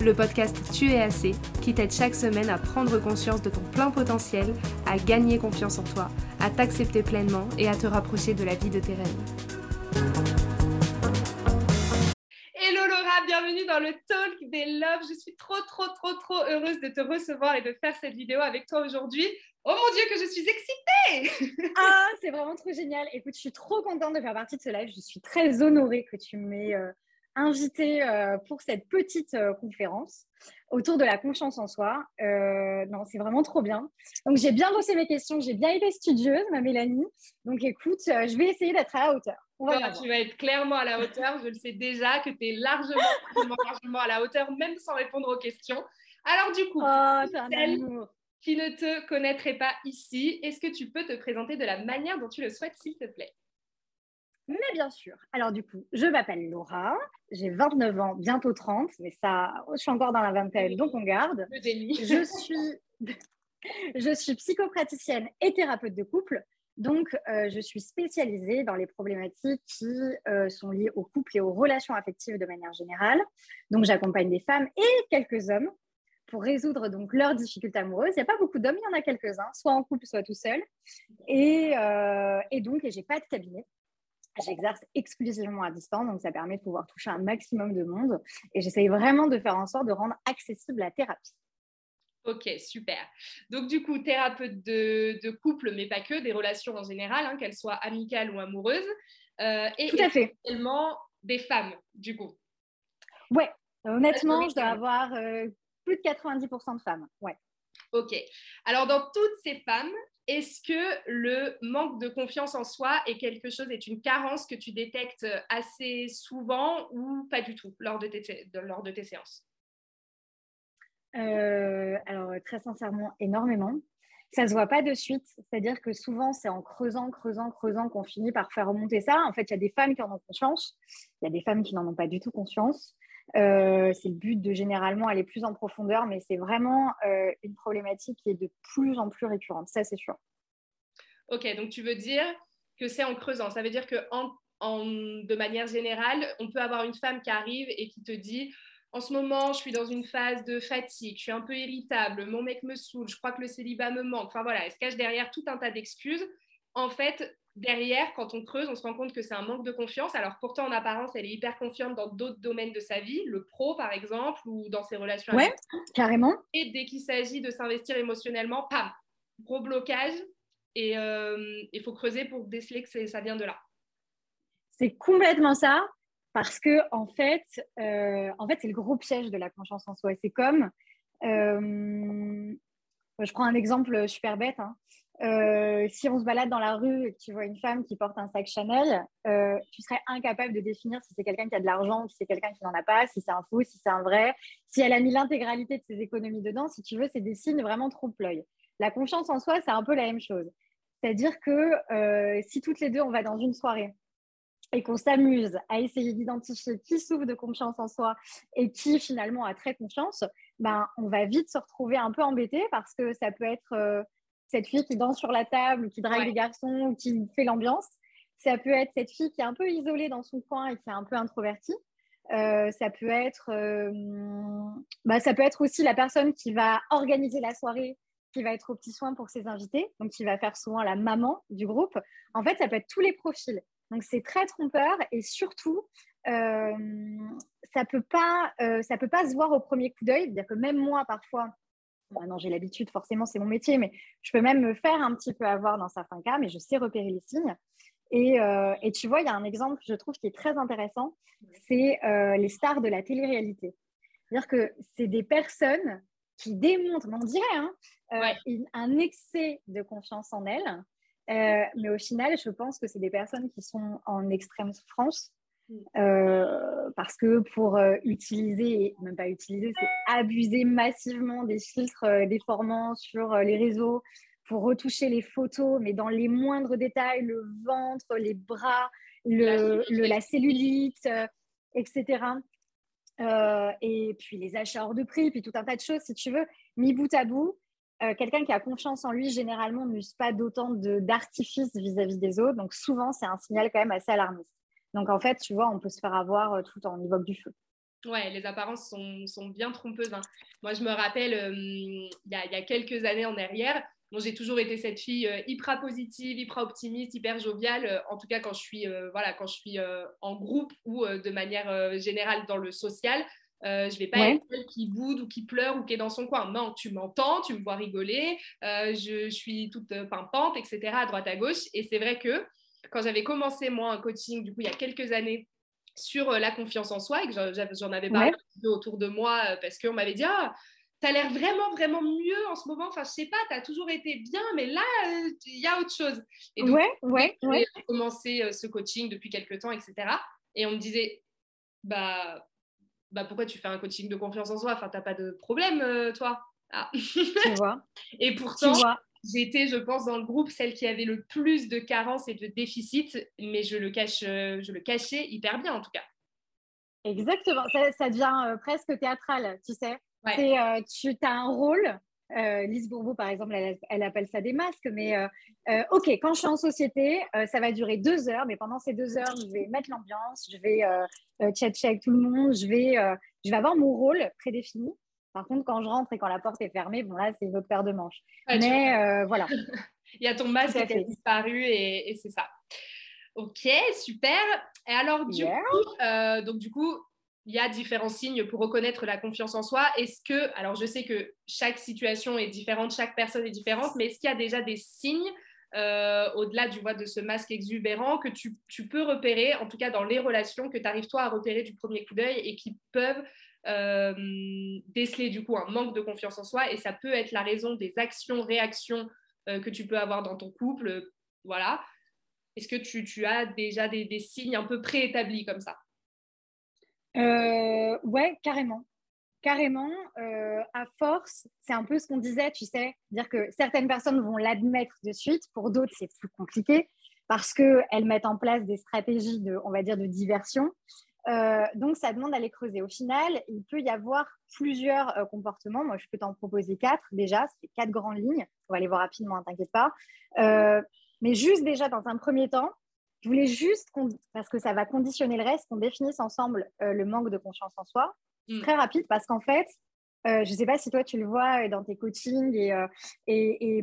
le podcast Tu es assez, qui t'aide chaque semaine à prendre conscience de ton plein potentiel, à gagner confiance en toi, à t'accepter pleinement et à te rapprocher de la vie de tes rêves. Hello Laura, bienvenue dans le Talk des Love. Je suis trop, trop, trop, trop heureuse de te recevoir et de faire cette vidéo avec toi aujourd'hui. Oh mon Dieu, que je suis excitée Ah, c'est vraiment trop génial. Écoute, je suis trop contente de faire partie de ce live. Je suis très honorée que tu m'aies euh, invitée euh, pour cette petite euh, conférence autour de la confiance en soi. non, c'est vraiment trop bien. Donc, j'ai bien bossé mes questions. J'ai bien été studieuse, ma Mélanie. Donc, écoute, je vais essayer d'être à la hauteur. tu vas être clairement à la hauteur. Je le sais déjà que tu es largement, largement, à la hauteur, même sans répondre aux questions. Alors, du coup, oh, qui ne te connaîtrait pas ici, est-ce que tu peux te présenter de la manière dont tu le souhaites, s'il te plaît? Mais bien sûr. Alors du coup, je m'appelle Laura, j'ai 29 ans, bientôt 30, mais ça, je suis encore dans la vingtaine, donc on garde. Je suis, je suis psychopraticienne et thérapeute de couple, donc euh, je suis spécialisée dans les problématiques qui euh, sont liées au couple et aux relations affectives de manière générale. Donc j'accompagne des femmes et quelques hommes pour résoudre donc leurs difficultés amoureuses. Il n'y a pas beaucoup d'hommes, il y en a quelques-uns, soit en couple, soit tout seul. Et, euh, et donc, je n'ai pas de cabinet. J'exerce exclusivement à distance, donc ça permet de pouvoir toucher un maximum de monde. Et j'essaye vraiment de faire en sorte de rendre accessible la thérapie. Ok, super. Donc du coup, thérapeute de, couple, mais pas que, des relations en général, hein, qu'elles soient amicales ou amoureuses. Euh, et Tout à fait. également des femmes, du coup. Ouais, honnêtement, je dois avoir euh, plus de 90% de femmes. Ouais. Ok. Alors, dans toutes ces femmes, est-ce que le manque de confiance en soi est quelque chose, est une carence que tu détectes assez souvent ou pas du tout lors de tes, séances? Euh, Alors, très sincèrement, énormément. Ça se voit pas de suite. C'est-à-dire que souvent, c'est en creusant, creusant, creusant qu'on finit par faire remonter ça. En fait, il y a des femmes qui en ont conscience. Il y a des femmes qui n'en ont pas du tout conscience. Euh, c'est le but de généralement aller plus en profondeur, mais c'est vraiment euh, une problématique qui est de plus en plus récurrente, ça c'est sûr. Ok, donc tu veux dire que c'est en creusant. Ça veut dire que de manière générale, on peut avoir une femme qui arrive et qui te dit en ce moment, je suis dans une phase de fatigue, je suis un peu irritable, mon mec me saoule, je crois que le célibat me manque. Enfin voilà, elle se cache derrière tout un tas d'excuses. En fait, derrière, quand on creuse, on se rend compte que c'est un manque de confiance. Alors pourtant, en apparence, elle est hyper confiante dans d'autres domaines de sa vie, le pro par exemple, ou dans ses relations. Ouais, carrément. Et dès qu'il s'agit de s'investir émotionnellement, pam, gros blocage. Et il euh, faut creuser pour déceler que ça vient de là. C'est complètement ça, parce que en fait, euh, en fait, c'est le gros piège de la confiance en soi. C'est comme, euh, je prends un exemple super bête. Hein. Euh, si on se balade dans la rue et que tu vois une femme qui porte un sac Chanel, euh, tu serais incapable de définir si c'est quelqu'un qui a de l'argent, si c'est quelqu'un qui n'en a pas, si c'est un faux, si c'est un vrai, si elle a mis l'intégralité de ses économies dedans. Si tu veux, c'est des signes vraiment trompe-l'œil. La confiance en soi, c'est un peu la même chose. C'est-à-dire que euh, si toutes les deux, on va dans une soirée et qu'on s'amuse à essayer d'identifier qui souffre de confiance en soi et qui finalement a très confiance, ben, on va vite se retrouver un peu embêté parce que ça peut être cette fille qui danse sur la table qui drague les garçons qui fait l'ambiance. Ça peut être cette fille qui est un peu isolée dans son coin et qui est un peu introvertie. Euh, ça peut être, euh, bah, ça peut être aussi la personne qui va organiser la soirée, qui va être au petit soin pour ses invités, donc qui va faire souvent la maman du groupe. En fait, ça peut être tous les profils. Donc c'est très trompeur et surtout, euh, ça peut pas, ça peut pas se voir au premier coup d'œil. C'est-à-dire que même moi, parfois, non, j'ai l'habitude, forcément, c'est mon métier, mais je peux même me faire un petit peu avoir dans certains cas, mais je sais repérer les signes. Et, euh, et tu vois, il y a un exemple, je trouve, qui est très intéressant, c'est euh, les stars de la télé-réalité. C'est-à-dire que c'est des personnes qui démontrent, on dirait, hein, euh, un excès de confiance en elles. mais au final, je pense que c'est des personnes qui sont en extrême souffrance Mm. parce que pour utiliser, même pas utiliser, c'est abuser massivement des filtres déformants sur les réseaux pour retoucher les photos, mais dans les moindres détails, le ventre, les bras, le, la cellulite, etc. Euh, et puis les achats hors de prix, puis tout un tas de choses, si tu veux, mis bout à bout. Euh, quelqu'un qui a confiance en lui, généralement, n'use pas d'autant d'artifices vis-à-vis des autres. Donc, souvent, c'est un signal quand même assez alarmiste. Donc, en fait, tu vois, on peut se faire avoir euh, tout en évoque du feu. Ouais, les apparences sont, sont bien trompeuses. Hein. Moi, je me rappelle, il y, y, a quelques années en arrière, j'ai toujours été cette fille euh, hyper positive, hyper optimiste, hyper joviale. Euh, en tout cas, quand je suis, euh, voilà, quand je suis en groupe ou de manière générale dans le social, je ne vais pas être celle qui boude ou qui pleure ou qui est dans son coin. Non, tu m'entends, tu me vois rigoler, je, suis toute pimpante, etc., à droite à gauche. Et c'est vrai que quand j'avais commencé, moi, un coaching, du coup, il y a quelques années, sur la confiance en soi, et que j'en avais parlé autour de moi parce qu'on m'avait dit ah, tu as l'air vraiment, vraiment mieux en ce moment. Enfin, je sais pas, tu as toujours été bien, mais là, euh, il y a autre chose. Et donc, ouais, ouais, ouais. J'ai commencé euh, ce coaching depuis quelques temps, etc. Et on me disait, bah, bah pourquoi tu fais un coaching de confiance en soi? Enfin, tu n'as pas de problème, euh, toi ah. Tu vois. Et pourtant, j'étais, je pense, dans le groupe celle qui avait le plus de carences et de déficits, mais je le, cache, je le cachais hyper bien, en tout cas. Exactement, ça, ça devient presque théâtral, tu sais. Euh, tu as un rôle. Euh, Lise Bourbeau, par exemple, elle, appelle ça des masques. Mais euh, euh, OK, quand je suis en société, ça va durer deux heures. Mais pendant ces deux heures, je vais mettre l'ambiance, je vais chatcher avec tout le monde, je vais, je vais avoir mon rôle prédéfini. Par contre, quand je rentre et quand la porte est fermée, bon là, c'est une autre paire de manches. mais voilà. Il y a ton masque qui a disparu et, et c'est ça. Ok, super. Et alors, du coup, donc du coup, il y a différents signes pour reconnaître la confiance en soi. Est-ce que, alors je sais que chaque situation est différente, chaque personne est différente, mais est-ce qu'il y a déjà des signes euh, au-delà du de ce masque exubérant que tu, peux repérer, en tout cas dans les relations, que tu arrives toi à repérer du premier coup d'œil et qui peuvent euh, déceler du coup un manque de confiance en soi et ça peut être la raison des actions, réactions euh, que tu peux avoir dans ton couple. Voilà. Est-ce que tu, as déjà des signes un peu préétablis comme ça? Euh, ouais, carrément. Carrément, euh, à force, c'est un peu ce qu'on disait, tu sais, dire que certaines personnes vont l'admettre de suite, pour d'autres, c'est plus compliqué parce qu'elles mettent en place des stratégies de, on va dire, de diversion. Euh, donc, ça demande à les creuser. Au final, il peut y avoir plusieurs comportements. Moi, je peux t'en proposer quatre déjà. C'est quatre grandes lignes. On va les voir rapidement, ne hein, t'inquiète pas. mais juste déjà, dans un premier temps, je voulais juste, parce que ça va conditionner le reste, qu'on définisse ensemble euh, le manque de confiance en soi. Mm. Très rapide, parce qu'en fait, euh, je ne sais pas si toi tu le vois euh, dans tes coachings et, et,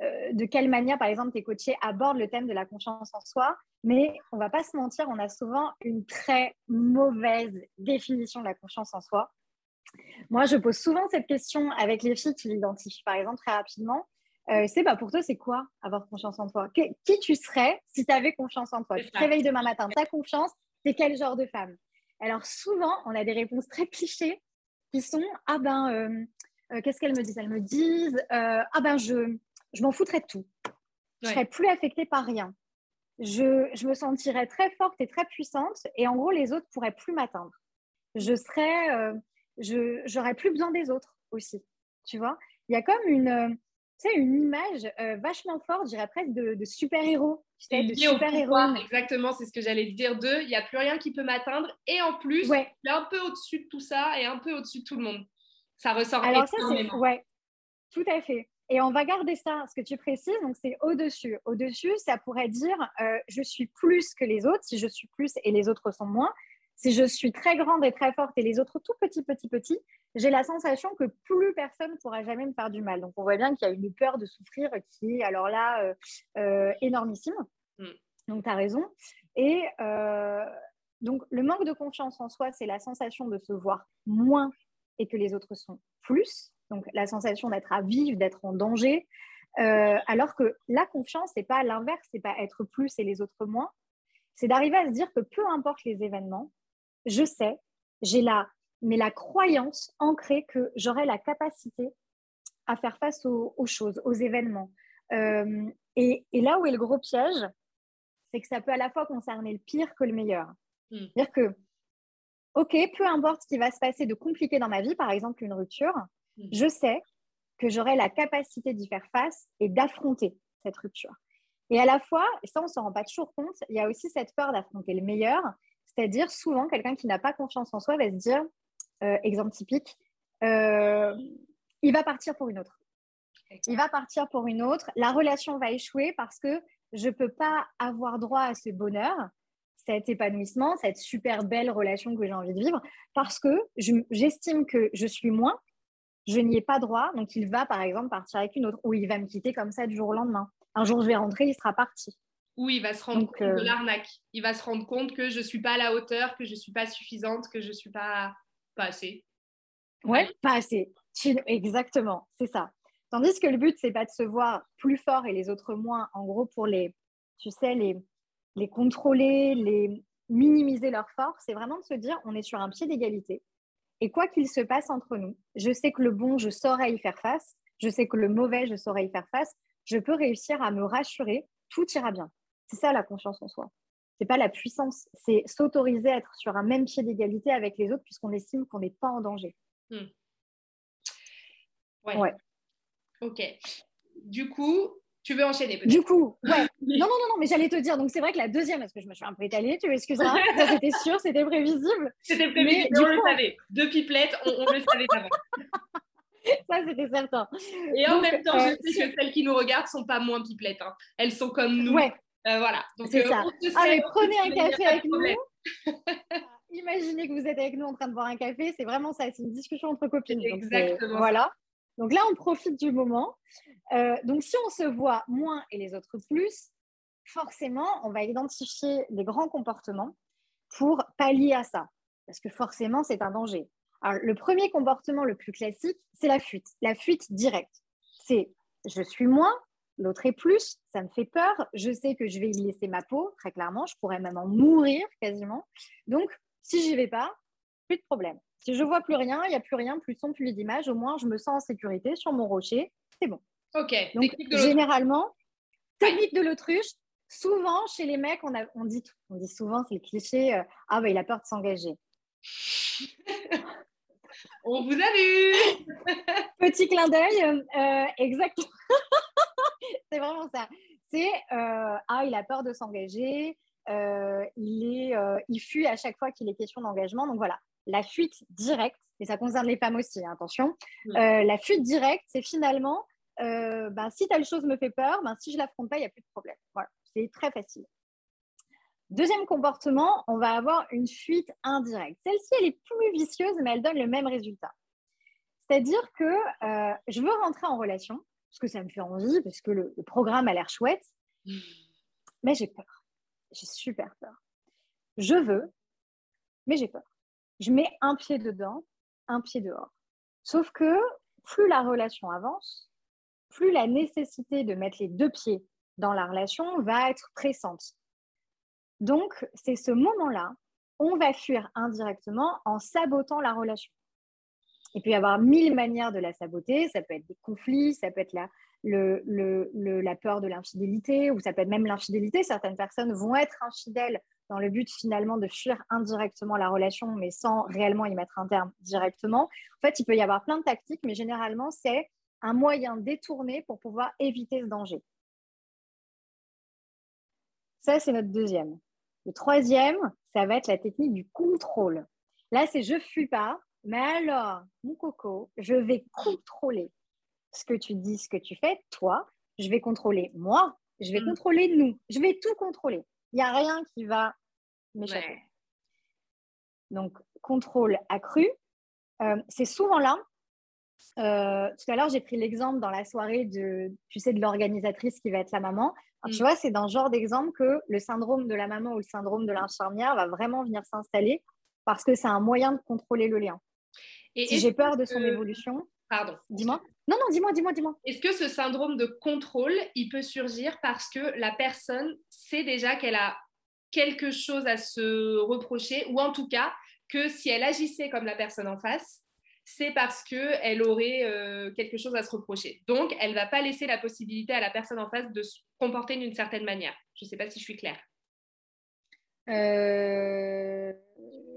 de quelle manière, par exemple, tes coachés abordent le thème de la confiance en soi, mais on ne va pas se mentir, on a souvent une très mauvaise définition de la confiance en soi. Moi, je pose souvent cette question avec les filles qui l'identifient, par exemple, très rapidement. Euh, c'est bah, pour toi, c'est quoi avoir confiance en toi? Qui tu serais si tu avais confiance en toi? Tu te réveilles demain matin, tu as confiance, c'est quel genre de femme? Alors souvent, on a des réponses très clichés qui sont Ah ben, euh, euh, qu'est-ce qu'elles me disent Elles me disent Ah ben, je, je m'en foutrais de tout. Je serais plus affectée par rien. Je, je, me sentirais très forte et très puissante et en gros, les autres pourraient plus m'atteindre. Je serais, je j'aurais plus besoin des autres aussi. Tu vois Il y a comme une tu sais, une image euh, vachement forte, je dirais presque de, super-héros. Tu sais, de super-héros. Exactement, c'est ce que j'allais dire d'eux. Il n'y a plus rien qui peut m'atteindre. Et en plus, ouais. je un peu au-dessus de tout ça et un peu au-dessus de tout le monde. Ça ressort Alors ça, c'est... Ouais, tout à fait. Et on va garder ça, ce que tu précises, donc c'est au-dessus. Au-dessus, ça pourrait dire euh, je suis plus que les autres, si je suis plus et les autres sont moins. Si je suis très grande et très forte et les autres tout petits, petits, petits, j'ai la sensation que plus personne ne pourra jamais me faire du mal. Donc, on voit bien qu'il y a une peur de souffrir qui est alors là euh, euh, énormissime. Mm. Donc, tu as raison. Et donc, le manque de confiance en soi, c'est la sensation de se voir moins et que les autres sont plus. Donc, la sensation d'être à vivre, d'être en danger. alors que la confiance, c'est pas l'inverse, c'est pas être plus et les autres moins. C'est d'arriver à se dire que peu importe les événements, je sais, j'ai la, mais la croyance ancrée que j'aurai la capacité à faire face aux, choses, aux événements. Euh, et, là où est le gros piège, c'est que ça peut à la fois concerner le pire que le meilleur. Hmm. C'est-à-dire que, OK, peu importe ce qui va se passer de compliqué dans ma vie, par exemple une rupture. Je sais que j'aurai la capacité d'y faire face et d'affronter cette rupture. Et à la fois, ça on ne s'en rend pas toujours compte, il y a aussi cette peur d'affronter le meilleur, c'est-à-dire souvent quelqu'un qui n'a pas confiance en soi va se dire, euh, exemple typique, euh, il va partir pour une autre. Il va partir pour une autre, la relation va échouer parce que je ne peux pas avoir droit à ce bonheur, cet épanouissement, cette super belle relation que j'ai envie de vivre, parce que j'estime que je suis moins, je n'y ai pas droit, donc il va par exemple partir avec une autre, ou il va me quitter comme ça du jour au lendemain. Un jour je vais rentrer, il sera parti. Ou il va se rendre compte de euh, l'arnaque. Il va se rendre compte que je ne suis pas à la hauteur, que je ne suis pas suffisante, que je ne suis pas, pas assez. Ouais, pas assez. Exactement, c'est ça. Tandis que le but, c'est pas de se voir plus fort et les autres moins, en gros, pour les, tu sais, les, les contrôler, les minimiser leur force, c'est vraiment de se dire, on est sur un pied d'égalité. Et quoi qu'il se passe entre nous, je sais que le bon, je saurai y faire face. Je sais que le mauvais, je saurai y faire face. Je peux réussir à me rassurer, tout ira bien. C'est ça la confiance en soi. C'est pas la puissance, c'est s'autoriser à être sur un même pied d'égalité avec les autres puisqu'on estime qu'on n'est pas en danger. Hmm. Ouais. Ok. Du coup, tu veux enchaîner peut-être Du coup, ouais. non, non, non, non, mais j'allais te dire. Donc, c'est vrai que la deuxième, parce que je me suis un peu étalée, tu m'excuseras. c'était sûr, c'était prévisible. C'était prévisible, mais, on le savait. Deux pipelettes, on, le savait avant. Ça, c'était certain. Et en même temps, je euh, sais que celles qui nous regardent sont pas moins pipelettes. Hein. Elles sont comme nous. Ouais. Euh, voilà. c'est euh, ça. ah, mais prenez un café avec nous. Imaginez que vous êtes avec nous en train de boire un café. C'est vraiment ça. C'est une discussion entre copines. Exactement. voilà. Donc là, on profite du moment. Euh, donc si on se voit moins et les autres plus, forcément, on va identifier les grands comportements pour pallier à ça. Parce que forcément, c'est un danger. Alors, le premier comportement le plus classique, c'est la fuite. La fuite directe. C'est je suis moins, l'autre est plus, ça me fait peur, je sais que je vais y laisser ma peau, très clairement, je pourrais même en mourir quasiment. Donc, si j'y vais pas, plus de problème. Si je vois plus rien, il n'y a plus rien, plus de son, plus d'image, au moins je me sens en sécurité sur mon rocher, c'est bon. Ok. Donc, généralement, technique de l'autruche. Souvent, chez les mecs, on, a, on, dit, on dit souvent, c'est le cliché, euh, ah bah il a peur de s'engager. on vous a vu Petit clin d'œil, euh, exactement. c'est vraiment ça. C'est, euh, ah, il a peur de s'engager, il, est, il fuit à chaque fois qu'il est question d'engagement. Donc voilà, la fuite directe, et ça concerne les femmes aussi, hein, attention, euh, la fuite directe, c'est finalement, euh, ben, si telle chose me fait peur, ben, si je l'affronte pas, il n'y a plus de problème. Voilà, c'est très facile. Deuxième comportement, on va avoir une fuite indirecte. Celle-ci, elle est plus vicieuse, mais elle donne le même résultat. C'est-à-dire que euh, je veux rentrer en relation, parce que ça me fait envie, parce que le, le programme a l'air chouette, mais j'ai peur. J'ai super peur. Je veux, mais j'ai peur je mets un pied dedans, un pied dehors. Sauf que plus la relation avance, plus la nécessité de mettre les deux pieds dans la relation va être pressante. Donc, c'est ce moment-là, on va fuir indirectement en sabotant la relation. Il peut y avoir mille manières de la saboter. Ça peut être des conflits, ça peut être la, la peur de l'infidélité, ou ça peut être même l'infidélité. Certaines personnes vont être infidèles dans le but finalement de fuir indirectement la relation, mais sans réellement y mettre un terme directement. En fait, il peut y avoir plein de tactiques, mais généralement, c'est un moyen détourné pour pouvoir éviter ce danger. Ça, c'est notre deuxième. Le troisième, ça va être la technique du contrôle. Là, c'est je fuis pas, mais alors, mon coco, je vais contrôler ce que tu dis, ce que tu fais, toi. Je vais contrôler moi, je vais mm. contrôler nous, je vais tout contrôler. Il n'y a rien qui va m'échapper. Donc, contrôle accru. Euh, c'est souvent là. Euh, tout à l'heure, j'ai pris l'exemple dans la soirée de, tu sais, de l'organisatrice qui va être la maman. Tu mm. vois, c'est dans ce genre d'exemple que le syndrome de la maman ou le syndrome de l'infirmière va vraiment venir s'installer parce que c'est un moyen de contrôler le lien. Et si j'ai peur de son évolution, Pardon. Dis-moi. Non, non, dis-moi, dis-moi, dis-moi. Est-ce que ce syndrome de contrôle, il peut surgir parce que la personne sait déjà qu'elle a quelque chose à se reprocher, ou en tout cas que si elle agissait comme la personne en face, c'est parce qu'elle aurait euh, quelque chose à se reprocher. Donc, elle ne va pas laisser la possibilité à la personne en face de se comporter d'une certaine manière. Je ne sais pas si je suis claire. euh...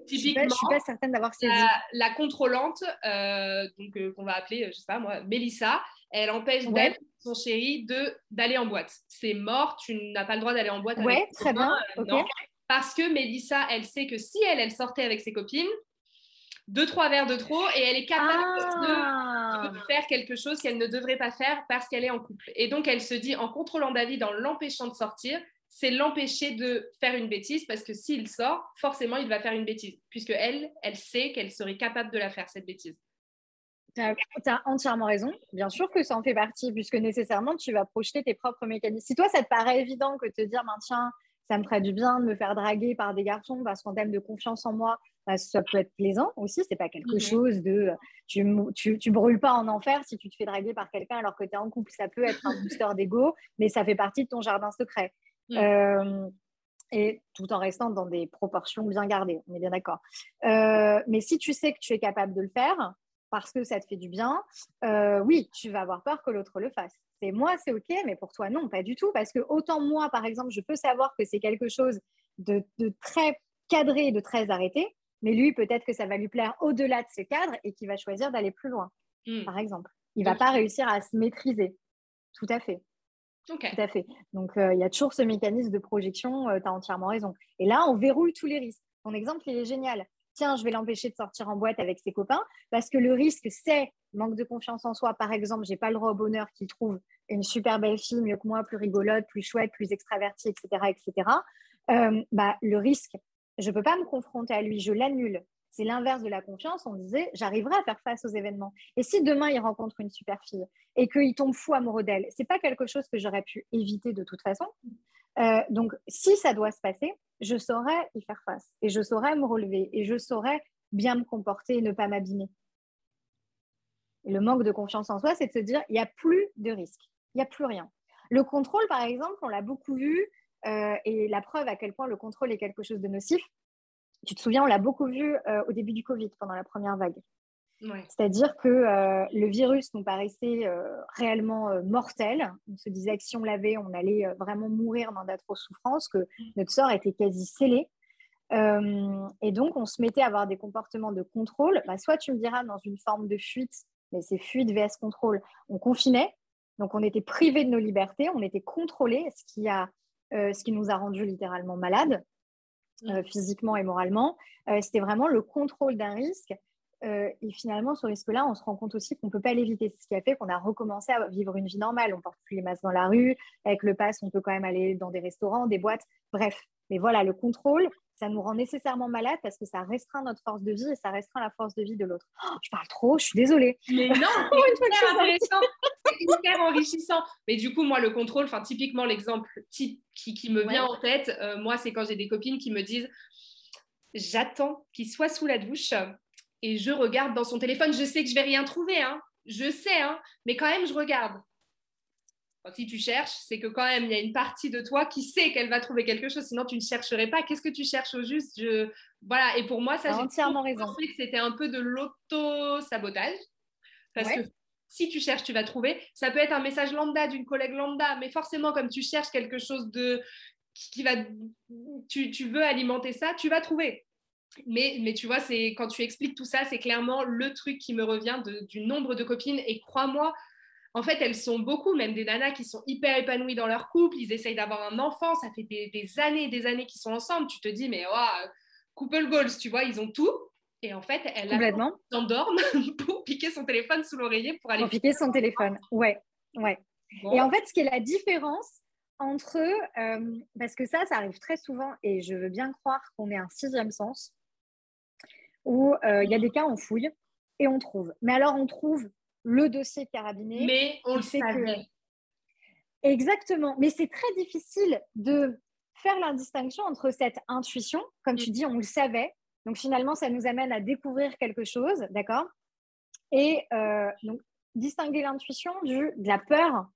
Typiquement, je ne suis, pas certaine d'avoir saisi. La, contrôlante, euh, donc euh, qu'on va appeler, je sais pas moi, Mélissa, elle empêche ouais. son chéri, de d'aller en boîte. C'est mort, tu n'as pas le droit d'aller en boîte. Ouais, très bien. non, parce que Mélissa, elle sait que si elle, elle sortait avec ses copines, deux, trois verres de trop et elle est capable de, ah. faire quelque chose qu'elle ne devrait pas faire parce qu'elle est en couple. Et donc, elle se dit, en contrôlant David, en l'empêchant de sortir, c'est l'empêcher de faire une bêtise parce que s'il sort, forcément, il va faire une bêtise, puisque elle, elle sait qu'elle serait capable de la faire, cette bêtise. Tu as, entièrement raison. Bien sûr que ça en fait partie, puisque nécessairement, tu vas projeter tes propres mécanismes. Si toi, ça te paraît évident que te dire, tiens, ça me ferait du bien de me faire draguer par des garçons parce qu'en termes de confiance en moi, bah, ça peut être plaisant aussi. C'est pas quelque mhm. chose de tu, tu, tu, brûles pas en enfer si tu te fais draguer par quelqu'un alors que tu es en couple. Ça peut être un booster d'ego, mais ça fait partie de ton jardin secret. Mm. Euh, et tout en restant dans des proportions bien gardées, on est bien d'accord. Euh, mais si tu sais que tu es capable de le faire parce que ça te fait du bien, euh, oui, tu vas avoir peur que l'autre le fasse. C'est moi, c'est ok, mais pour toi, non, pas du tout. Parce que autant moi, par exemple, je peux savoir que c'est quelque chose de, très cadré, de très arrêté, mais lui, peut-être que ça va lui plaire au-delà de ce cadre et qu'il va choisir d'aller plus loin, mm. par exemple. Il ne va pas réussir à se maîtriser. Tout à fait. Tout à fait. Donc, euh, il y a toujours ce mécanisme de projection, euh, tu as entièrement raison. Et là, on verrouille tous les risques. Ton exemple, il est génial. Tiens, je vais l'empêcher de sortir en boîte avec ses copains parce que le risque, c'est manque de confiance en soi. Par exemple, j'ai pas le droit au bonheur qu'il trouve une super belle fille, mieux que moi, plus rigolote, plus chouette, plus extravertie, etc. etc. Euh, bah, le risque, je ne peux pas me confronter à lui, je l'annule. C'est l'inverse de la confiance. On disait, j'arriverai à faire face aux événements. Et si demain il rencontre une super fille et qu'il tombe fou amoureux d'elle, c'est pas quelque chose que j'aurais pu éviter de toute façon. Euh, donc, si ça doit se passer, je saurais y faire face et je saurais me relever et je saurais bien me comporter et ne pas m'abîmer. Le manque de confiance en soi, c'est de se dire, il n'y a plus de risque, il n'y a plus rien. Le contrôle, par exemple, on l'a beaucoup vu, euh, et la preuve à quel point le contrôle est quelque chose de nocif, tu te souviens, on l'a beaucoup vu euh, au début du Covid, pendant la première vague. C'est-à-dire que euh, le virus nous paraissait euh, réellement mortel. On se disait que si on l'avait, on allait vraiment mourir dans d'atroces souffrances, que mm. notre sort était quasi scellé. et donc, on se mettait à avoir des comportements de contrôle. Bah, soit tu me diras dans une forme de fuite, mais c'est fuite vs contrôle. On confinait, donc on était privé de nos libertés, on était contrôlé, ce qui, a, ce qui nous a rendus littéralement malades. Euh, physiquement et moralement. Euh, c'était vraiment le contrôle d'un risque. Euh, et finalement, ce risque-là, on se rend compte aussi qu'on ne peut pas l'éviter. Ce qui a fait qu'on a recommencé à vivre une vie normale. On porte plus les masques dans la rue. Avec le pass, on peut quand même aller dans des restaurants, des boîtes. Bref. Mais voilà, le contrôle, ça nous rend nécessairement malade parce que ça restreint notre force de vie et ça restreint la force de vie de l'autre. Oh, je parle trop, je suis désolée. Mais non, c'est hyper enrichissant. Mais du coup, moi, le contrôle, enfin, typiquement, l'exemple type qui, qui me vient en tête, euh, moi, c'est quand j'ai des copines qui me disent J'attends qu'il soit sous la douche et je regarde dans son téléphone. Je sais que je vais rien trouver, hein. je sais, hein, mais quand même, je regarde si tu cherches, c'est que quand même, il y a une partie de toi qui sait qu'elle va trouver quelque chose, sinon tu ne chercherais pas. Qu'est-ce que tu cherches au juste? Je... Voilà, et pour moi, ça, j'ai entièrement raison. pensé que c'était un peu de l'auto-sabotage. Parce que si tu cherches, tu vas trouver. Ça peut être un message lambda d'une collègue lambda, mais forcément, comme tu cherches quelque chose de qui va, tu, tu veux alimenter ça, tu vas trouver. Mais, mais, tu vois, c'est quand tu expliques tout ça, c'est clairement le truc qui me revient du nombre de copines. Et crois-moi, en fait, elles sont beaucoup, même des nanas qui sont hyper épanouies dans leur couple, ils essayent d'avoir un enfant, ça fait des, années et des années qu'ils sont ensemble. Tu te dis, mais wow, couple goals, tu vois, ils ont tout. Et en fait, elle s'endorme pour piquer son téléphone sous l'oreiller pour aller. Pour piquer son téléphone, ouais, ouais. Et en fait, ce qui est la différence entre, euh, parce que ça, ça arrive très souvent, et je veux bien croire qu'on est un sixième sens, où euh, il y a des cas, on fouille et on trouve. Mais alors, on trouve le dossier carabiné. Mais on le sait que... Exactement. Mais c'est très difficile de faire la distinction entre cette intuition, comme tu mm. dis, on le savait. Donc finalement, ça nous amène à découvrir quelque chose, d'accord? Et euh, donc, distinguer l'intuition de la peur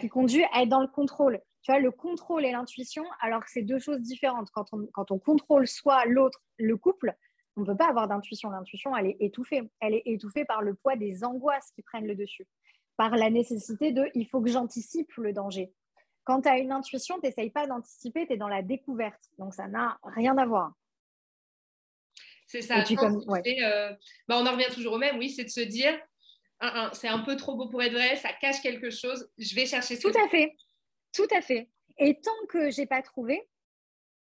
qui conduit à être dans le contrôle. Tu vois, le contrôle et l'intuition, alors que c'est deux choses différentes. Quand on, quand on contrôle soit l'autre, le couple, on ne peut pas avoir d'intuition. L'intuition, elle est étouffée. Elle est étouffée par le poids des angoisses qui prennent le dessus, par la nécessité de il faut que j'anticipe le danger. Quand tu as une intuition, tu n'essayes pas d'anticiper, tu es dans la découverte. Donc, ça n'a rien à voir. C'est ça. Euh, bah, on en revient toujours au même, oui, c'est de se dire, c'est un peu trop beau pour être vrai, ça cache quelque chose, je vais chercher Tout à fait, tout à fait. Et tant que j'ai pas trouvé,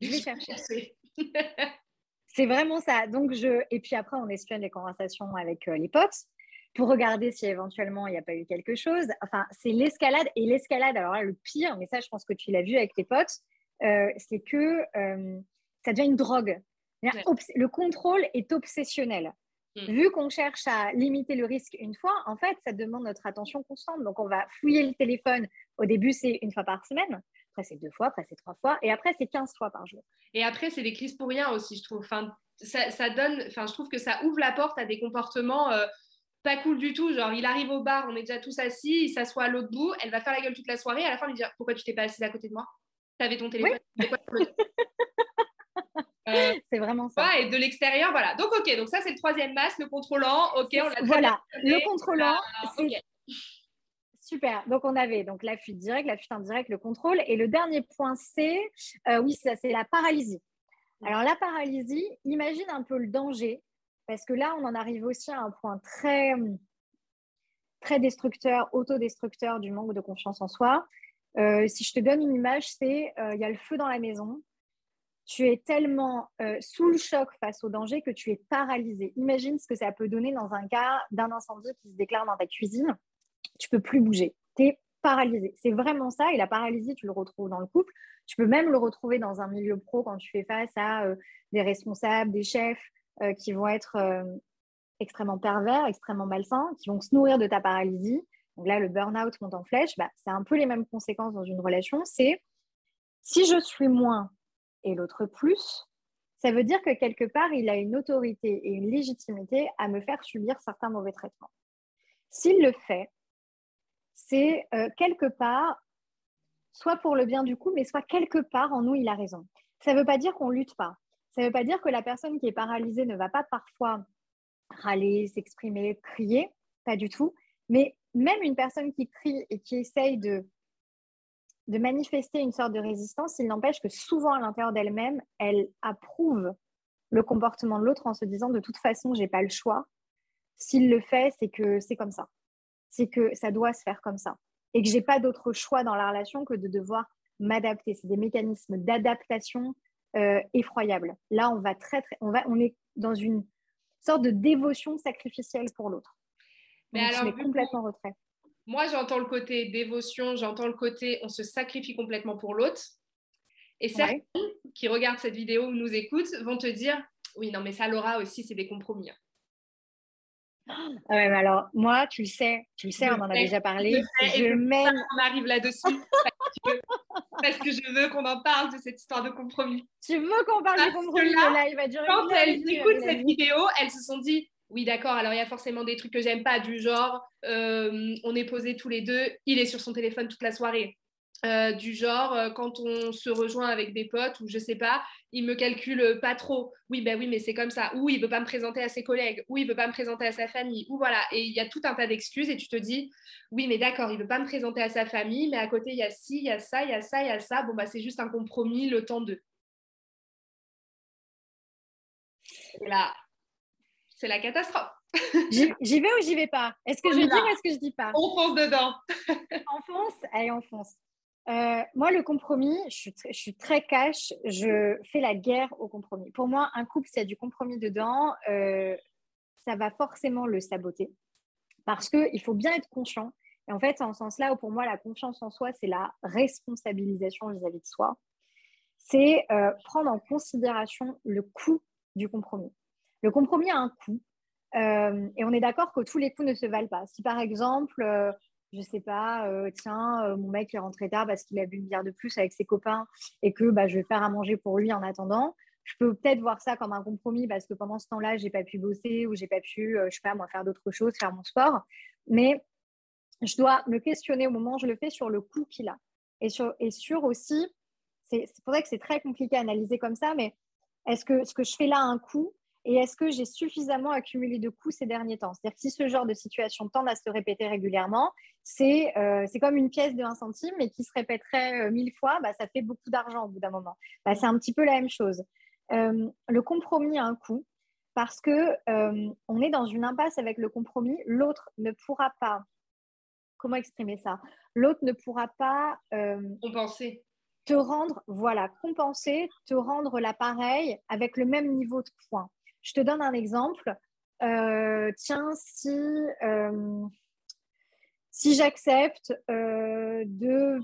je vais chercher. c'est vraiment ça. Donc je et puis après on espionne les conversations avec euh, les potes pour regarder si éventuellement il n'y a pas eu quelque chose. Enfin, c'est l'escalade et l'escalade. Alors là, le pire, mais ça, je pense que tu l'as vu avec tes potes, euh, c'est que ça devient une drogue. Le contrôle est obsessionnel. Mm. Vu qu'on cherche à limiter le risque une fois, en fait, ça demande notre attention constante. Donc, on va fouiller le téléphone. Au début, c'est une fois par semaine. Après, c'est deux fois. Après, c'est trois fois. Et après, c'est 15 fois par jour. Et après, c'est des crises pour rien aussi, je trouve. Enfin, ça, donne, enfin, je trouve que ça ouvre la porte à des comportements euh, pas cool du tout. Genre, il arrive au bar, on est déjà tous assis, il s'assoit à l'autre bout, elle va faire la gueule toute la soirée. À la fin, lui dire Pourquoi tu t'es pas assise à côté de moi? Tu avais ton téléphone. Euh, c'est vraiment ça. et de l'extérieur, voilà. Donc, ok, donc ça, c'est le troisième masque, le contrôlant. Ok, on l'a Voilà, le contrôlant. Ah, Super. Donc, on avait donc la fuite directe, la fuite indirecte, le contrôle. Et le dernier point, c'est, euh, oui, c'est la paralysie. Alors, la paralysie, imagine un peu le danger, parce que là, on en arrive aussi à un point très, très destructeur, autodestructeur du manque de confiance en soi. Euh, si je te donne une image, c'est il y a le feu dans la maison, tu es tellement euh, sous le choc face au danger que tu es paralysé. Imagine ce que ça peut donner dans un cas d'un incendie qui se déclare dans ta cuisine. Tu peux plus bouger. Tu es paralysé. C'est vraiment ça. Et la paralysie, tu le retrouves dans le couple. Tu peux même le retrouver dans un milieu pro quand tu fais face à euh, des responsables, des chefs euh, qui vont être extrêmement pervers, extrêmement malsains, qui vont se nourrir de ta paralysie. Donc là, le burn-out monte en flèche. Bah, c'est un peu les mêmes conséquences dans une relation. C'est si je suis moins et l'autre plus, ça veut dire que quelque part, il a une autorité et une légitimité à me faire subir certains mauvais traitements. S'il le fait, c'est euh, quelque part, soit pour le bien du coup, mais soit quelque part en nous, il a raison. Ça ne veut pas dire qu'on lutte pas. Ça ne veut pas dire que la personne qui est paralysée ne va pas parfois râler, s'exprimer, crier, pas du tout. Mais même une personne qui crie et qui essaye de de manifester une sorte de résistance, il n'empêche que souvent à l'intérieur d'elle-même, elle approuve le comportement de l'autre en se disant de toute façon, j'ai pas le choix. S'il le fait, c'est que c'est comme ça. C'est que ça doit se faire comme ça. Et que j'ai pas d'autre choix dans la relation que de devoir m'adapter. C'est des mécanismes d'adaptation euh, effroyables. Là, on va très, très, on va, on est dans une sorte de dévotion sacrificielle pour l'autre. Mais alors, je complètement retrait. Moi, j'entends le côté dévotion, j'entends le côté on se sacrifie complètement pour l'autre. Et certains qui regardent cette vidéo ou nous écoutent vont te dire oui, non, mais ça, Laura aussi, c'est des compromis. Ah ouais, mais alors, moi, tu le sais, tu le sais, on en a déjà parlé. Je, mène. On arrive là-dessus parce, que je veux qu'on en parle de cette histoire de compromis. Tu veux qu'on parle de compromis là, il va durer Quand elles écoutent cette vidéo, elles se sont dit oui, d'accord, alors il y a forcément des trucs que j'aime pas, du genre, euh, on est posés tous les deux, il est sur son téléphone toute la soirée. Euh, du genre, euh, quand on se rejoint avec des potes ou je sais pas, il me calcule pas trop. Oui, ben oui, mais c'est comme ça. Ou il veut pas me présenter à ses collègues. Ou il veut pas me présenter à sa famille. Ou voilà. Et il y a tout un tas d'excuses et tu te dis, oui, mais d'accord, il veut pas me présenter à sa famille, mais à côté, il y a ci, il y a ça, il y a ça, il y a ça. Bon, bah, c'est juste un compromis, le temps de. là, c'est la catastrophe. j'y vais ou j'y vais pas? Est-ce que je dis ou est-ce que je dis pas? On fonce dedans. on fonce Allez, on fonce. Euh, moi, le compromis, je suis, très cash, je fais la guerre au compromis. Pour moi, un couple, s'il y a du compromis dedans, euh, ça va forcément le saboter parce qu'il faut bien être conscient. Et en fait, en ce sens-là, pour moi, la confiance en soi, c'est la responsabilisation vis-à-vis de soi. C'est euh, prendre en considération le coût du compromis. Le compromis a un coût. Et on est d'accord que tous les coûts ne se valent pas. Si par exemple, je ne sais pas, euh, tiens, mon mec est rentré tard parce qu'il a bu une bière de plus avec ses copains et que bah, je vais faire à manger pour lui en attendant, je peux peut-être voir ça comme un compromis parce que pendant ce temps-là, je n'ai pas pu bosser ou j'ai pas pu, je sais pas, moi, faire d'autres choses, faire mon sport. Mais je dois me questionner au moment où je le fais sur le coût qu'il a. Et sur, et sur aussi, c'est pour ça que c'est très compliqué à analyser comme ça, mais est-ce que ce que je fais là a un coût et est-ce que j'ai suffisamment accumulé de coûts ces derniers temps? C'est-à-dire que si ce genre de situation tend à se répéter régulièrement, c'est euh, comme une pièce de 1 centime et qui se répéterait euh, mille fois, bah, ça fait beaucoup d'argent au bout d'un moment. Bah, c'est un petit peu la même chose. Euh, le compromis a un coût parce que on est dans une impasse avec le compromis. L'autre ne pourra pas, comment exprimer ça? L'autre ne pourra pas compenser te rendre, voilà, compenser, te rendre l'appareil avec le même niveau de points. Je te donne un exemple. Euh, tiens, si, euh, si j'accepte euh, de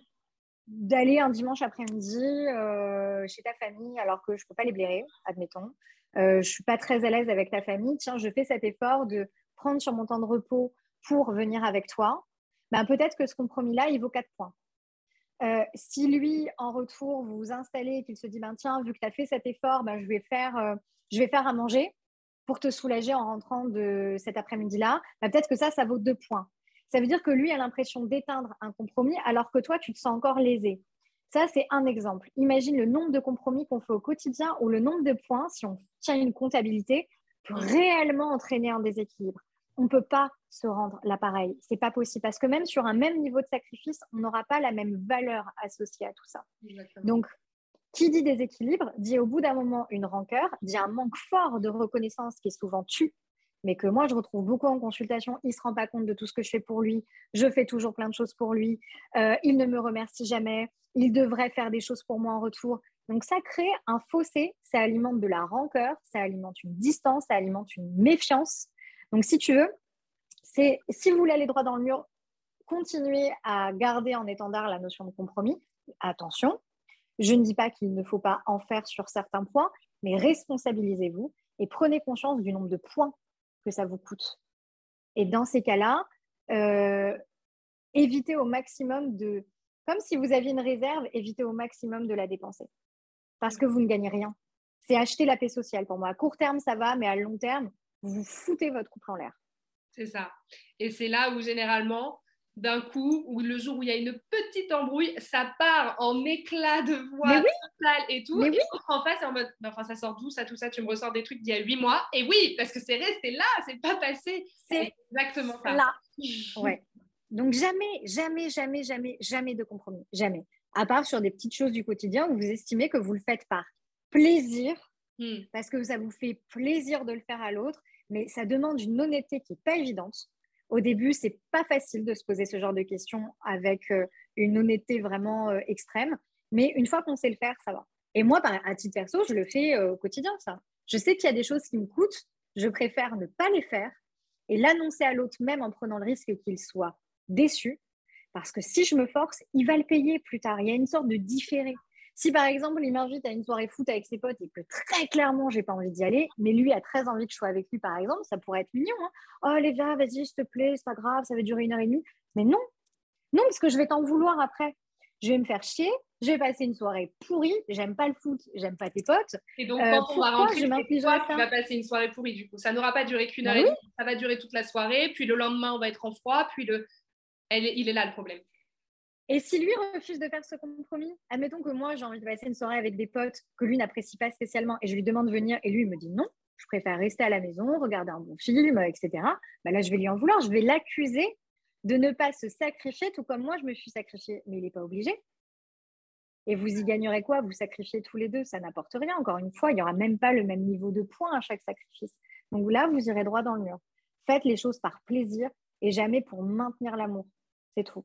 d'aller un dimanche après-midi chez ta famille alors que je ne peux pas les blairer, admettons, je ne suis pas très à l'aise avec ta famille, tiens, je fais cet effort de prendre sur mon temps de repos pour venir avec toi, ben, peut-être que ce compromis-là, il vaut 4 points. Si lui, en retour, vous vous installez et qu'il se dit, ben, tiens, vu que tu as fait cet effort, ben, je, vais faire, je vais faire à manger, pour te soulager en rentrant de cet après-midi-là, bah, peut-être que ça, ça vaut deux points. Ça veut dire que lui a l'impression d'éteindre un compromis alors que toi, tu te sens encore lésé. Ça, c'est un exemple. Imagine le nombre de compromis qu'on fait au quotidien ou le nombre de points, si on tient une comptabilité, peut réellement entraîner un déséquilibre. On ne peut pas se rendre l'appareil. C'est pas possible parce que même sur un même niveau de sacrifice, on n'aura pas la même valeur associée à tout ça. Donc, qui dit déséquilibre dit au bout d'un moment une rancœur, dit un manque fort de reconnaissance qui est souvent tu, mais que moi je retrouve beaucoup en consultation. Il ne se rend pas compte de tout ce que je fais pour lui. Je fais toujours plein de choses pour lui. Euh, il ne me remercie jamais. Il devrait faire des choses pour moi en retour. Donc ça crée un fossé, ça alimente de la rancœur, ça alimente une distance, ça alimente une méfiance. Donc si tu veux, c'est si vous voulez aller droit dans le mur, continuez à garder en étendard la notion de compromis. Attention, je ne dis pas qu'il ne faut pas en faire sur certains points, mais responsabilisez-vous et prenez conscience du nombre de points que ça vous coûte. Et dans ces cas-là, euh, évitez au maximum de, comme si vous aviez une réserve, évitez au maximum de la dépenser. Parce que vous ne gagnez rien. C'est acheter la paix sociale pour moi. À court terme, ça va, mais à long terme, vous vous foutez votre couple en l'air. C'est ça. Et c'est là où généralement, d'un coup, ou le jour où il y a une petite embrouille, ça part en éclat de voix et tout. Mais et en face, en mode, enfin, ça sort d'où ça, tout ça Tu me ressors des trucs d'il y a huit mois. Et oui, parce que c'est resté là, c'est pas passé. C'est exactement ça. Là. ouais. Donc jamais, jamais, jamais, jamais, jamais de compromis. Jamais. À part sur des petites choses du quotidien où vous estimez que vous le faites par plaisir, hmm. parce que ça vous fait plaisir de le faire à l'autre, mais ça demande une honnêteté qui n'est pas évidente au début, c'est pas facile de se poser ce genre de questions avec euh, une honnêteté vraiment euh, extrême, mais une fois qu'on sait le faire, ça va. Et moi, à titre perso, je le fais euh, au quotidien, ça. Je sais qu'il y a des choses qui me coûtent, je préfère ne pas les faire et l'annoncer à l'autre même en prenant le risque qu'il soit déçu, parce que si je me force, il va le payer plus tard. Il y a une sorte de différé. Si par exemple, il m'invite à une soirée foot avec ses potes et que très clairement, j'ai pas envie d'y aller, mais lui a très envie que je sois avec lui, par exemple, ça pourrait être mignon. Hein. oh, les gars, vas-y, s'il te plaît, c'est pas grave, ça va durer une heure et demie. Mais non, non, parce que je vais t'en vouloir après. Je vais me faire chier, je vais passer une soirée pourrie, j'aime pas le foot, j'aime pas tes potes. Et donc, euh, quand on va rentrer, tu vas passer une soirée pourrie, du coup. Ça n'aura pas duré qu'une bah heure et demie, ça va durer toute la soirée, puis le lendemain, on va être en froid, puis le... Elle il est là le problème. Et si lui refuse de faire ce compromis, admettons que moi j'ai envie de passer une soirée avec des potes que lui n'apprécie pas spécialement et je lui demande de venir et lui il me dit non, je préfère rester à la maison, regarder un bon film, etc. Bah là je vais lui en vouloir, je vais l'accuser de ne pas se sacrifier tout comme moi je me suis sacrifiée. Mais il n'est pas obligé. Et vous y gagnerez quoi? Vous sacrifiez tous les deux, ça n'apporte rien. Encore une fois, il n'y aura même pas le même niveau de points à chaque sacrifice. Donc là, vous irez droit dans le mur. Faites les choses par plaisir et jamais pour maintenir l'amour. C'est tout.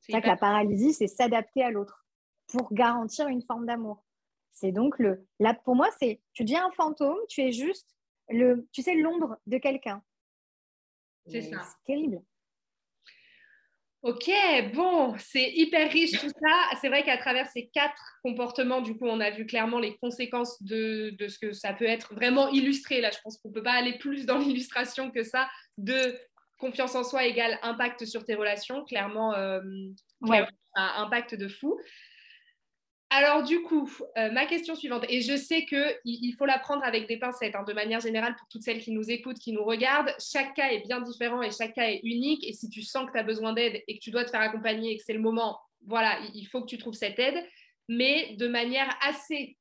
C'est que la paralysie, c'est s'adapter à l'autre pour garantir une forme d'amour. C'est donc le. Là, pour moi, c'est tu deviens un fantôme, tu es juste le, tu sais, l'ombre de quelqu'un. C'est ça. C'est terrible. Ok, bon, c'est hyper riche tout ça. C'est vrai qu'à travers ces quatre comportements, du coup, on a vu clairement les conséquences de, de ce que ça peut être vraiment illustré. Là, je pense qu'on ne peut pas aller plus dans l'illustration que ça de confiance en soi égale impact sur tes relations, clairement, euh, un impact de fou. Alors du coup, euh, ma question suivante, et je sais qu'il il faut la prendre avec des pincettes, hein, de manière générale, pour toutes celles qui nous écoutent, qui nous regardent, chaque cas est bien différent et chaque cas est unique, et si tu sens que tu as besoin d'aide et que tu dois te faire accompagner et que c'est le moment, voilà, il faut que tu trouves cette aide, mais de manière assez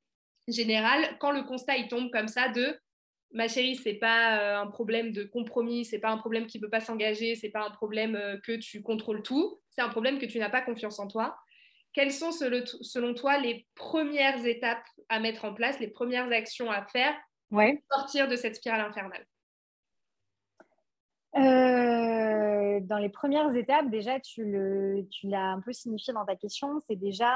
générale, quand le constat il tombe comme ça de ma chérie, c'est pas euh, un problème de compromis, c'est pas un problème qui ne peut pas s'engager, c'est pas un problème euh, que tu contrôles tout, c'est un problème que tu n'as pas confiance en toi. Quelles sont selon toi les premières étapes à mettre en place, les premières actions à faire pour sortir de cette spirale infernale? Euh, dans les premières étapes, déjà, tu, l'as un peu signifié dans ta question, c'est déjà